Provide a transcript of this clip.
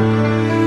Música